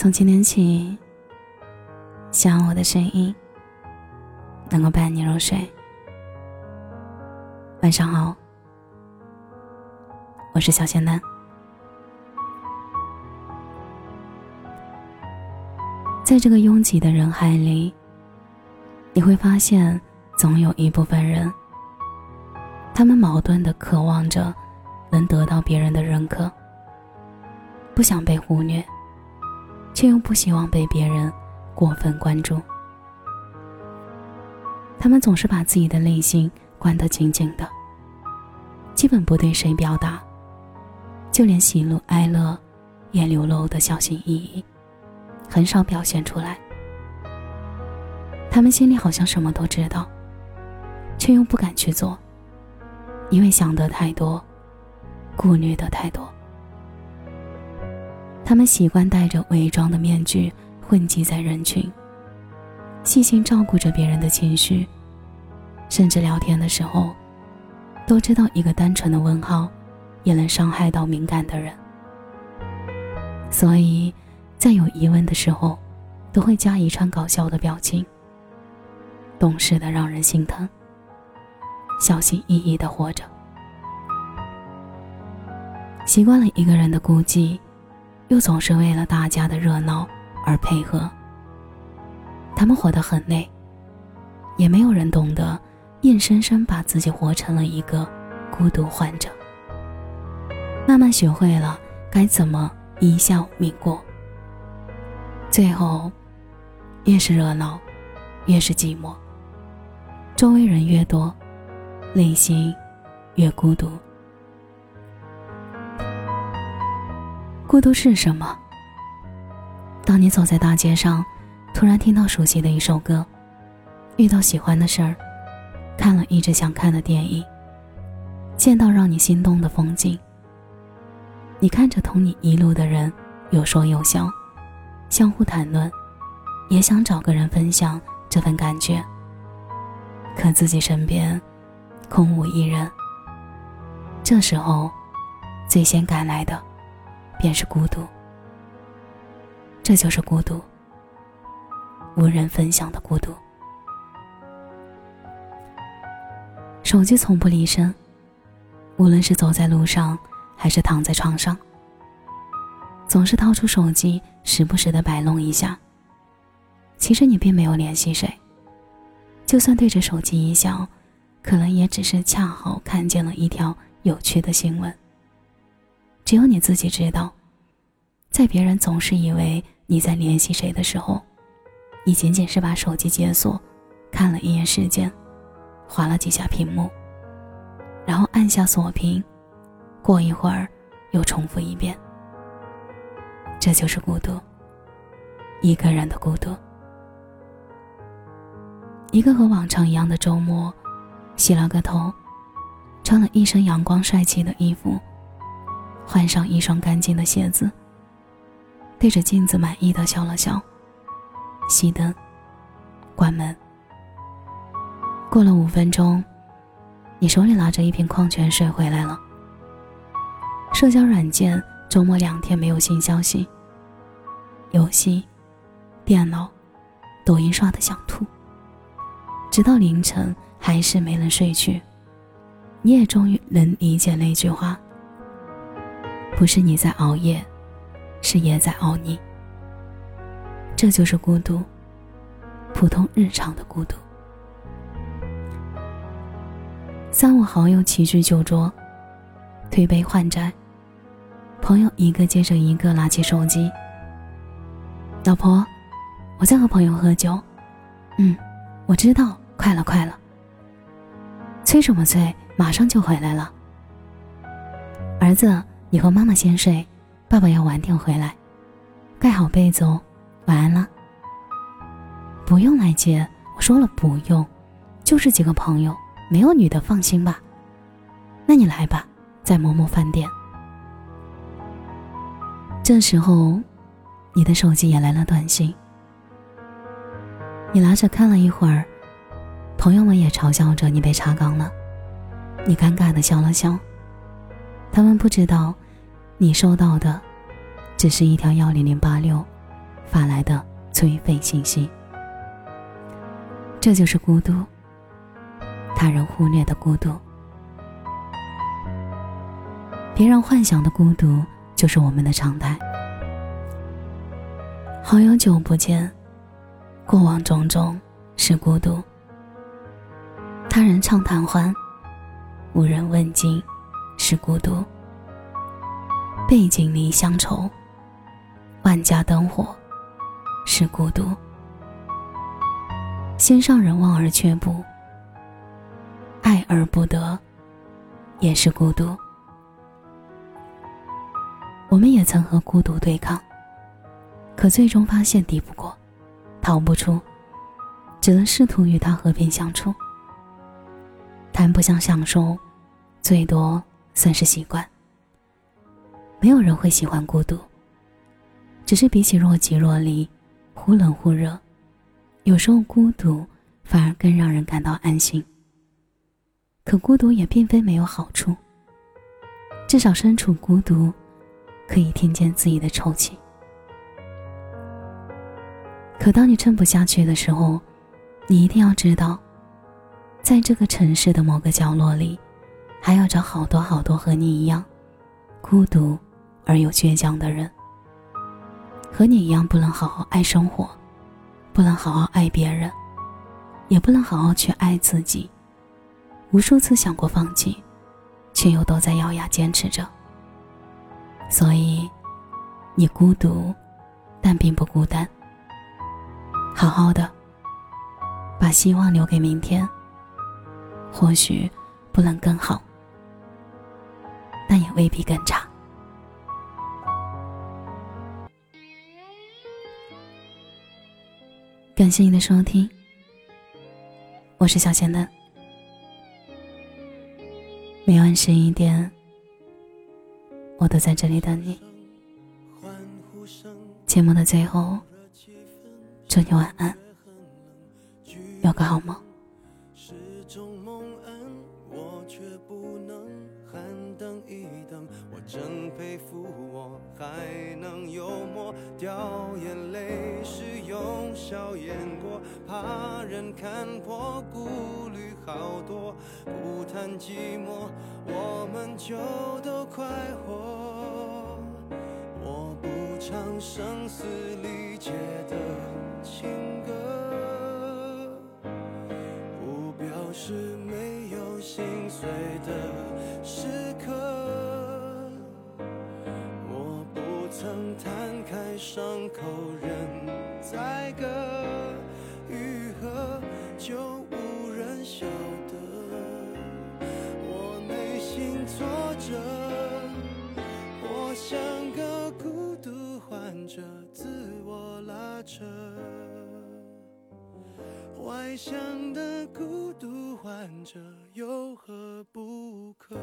从今天起，希望我的声音能够伴你入睡。晚上好，我是小仙丹。在这个拥挤的人海里，你会发现，总有一部分人，他们矛盾的渴望着能得到别人的认可，不想被忽略。却又不希望被别人过分关注。他们总是把自己的内心关得紧紧的，基本不对谁表达，就连喜怒哀乐也流露的小心翼翼，很少表现出来。他们心里好像什么都知道，却又不敢去做，因为想得太多，顾虑的太多。他们习惯戴着伪装的面具混迹在人群，细心照顾着别人的情绪，甚至聊天的时候，都知道一个单纯的问号也能伤害到敏感的人，所以，在有疑问的时候，都会加一串搞笑的表情，懂事的让人心疼，小心翼翼的活着，习惯了一个人的孤寂。又总是为了大家的热闹而配合，他们活得很累，也没有人懂得，硬生生把自己活成了一个孤独患者。慢慢学会了该怎么一笑泯过，最后，越是热闹，越是寂寞。周围人越多，内心越孤独。孤独是什么？当你走在大街上，突然听到熟悉的一首歌，遇到喜欢的事儿，看了一直想看的电影，见到让你心动的风景。你看着同你一路的人，有说有笑，相互谈论，也想找个人分享这份感觉。可自己身边空无一人。这时候，最先赶来的。便是孤独，这就是孤独，无人分享的孤独。手机从不离身，无论是走在路上，还是躺在床上，总是掏出手机，时不时的摆弄一下。其实你并没有联系谁，就算对着手机一笑，可能也只是恰好看见了一条有趣的新闻。只有你自己知道，在别人总是以为你在联系谁的时候，你仅仅是把手机解锁，看了一眼时间，划了几下屏幕，然后按下锁屏，过一会儿又重复一遍。这就是孤独，一个人的孤独。一个和往常一样的周末，洗了个头，穿了一身阳光帅气的衣服。换上一双干净的鞋子，对着镜子满意的笑了笑，熄灯，关门。过了五分钟，你手里拿着一瓶矿泉水回来了。社交软件周末两天没有新消息，游戏、电脑、抖音刷的想吐，直到凌晨还是没能睡去。你也终于能理解那句话。不是你在熬夜，是夜在熬你。这就是孤独，普通日常的孤独。三五好友齐聚酒桌，推杯换盏，朋友一个接着一个拿起手机。老婆，我在和朋友喝酒。嗯，我知道，快了快了。催什么催？马上就回来了。儿子。你和妈妈先睡，爸爸要晚点回来，盖好被子哦，晚安了。不用来接，我说了不用，就是几个朋友，没有女的，放心吧。那你来吧，在某某饭店。这时候，你的手机也来了短信，你拿着看了一会儿，朋友们也嘲笑着你被查岗了，你尴尬的笑了笑。他们不知道，你收到的，只是一条幺零零八六，发来的催费信息。这就是孤独，他人忽略的孤独。别人幻想的孤独，就是我们的常态。好友久不见，过往种种是孤独。他人畅谈欢，无人问津是孤独。背井离乡愁，万家灯火是孤独。心上人望而却步，爱而不得也是孤独。我们也曾和孤独对抗，可最终发现敌不过，逃不出，只能试图与他和平相处。谈不上享受，最多算是习惯。没有人会喜欢孤独，只是比起若即若离，忽冷忽热，有时候孤独反而更让人感到安心。可孤独也并非没有好处，至少身处孤独。可以听见自己的抽泣，可当你撑不下去的时候，你一定要知道，在这个城市的某个角落里，还要找好多好多和你一样孤独而又倔强的人，和你一样不能好好爱生活，不能好好爱别人，也不能好好去爱自己，无数次想过放弃，却又都在咬牙坚持着。所以，你孤独，但并不孤单。好好的，把希望留给明天。或许不能更好，但也未必更差。感谢你的收听，我是小仙嫩。每晚十一点。我都在这里等你。节目的最后，祝你晚安，有个好梦。真佩服我还能幽默，掉眼泪时用笑掩过，怕人看破，顾虑好多，不谈寂寞，我们就都快活。我不唱声嘶力竭的情歌，不表示曾摊开伤口，任宰割愈合，就无人晓得我内心挫折。我像个孤独患者，自我拉扯。外向的孤独患者有何不可？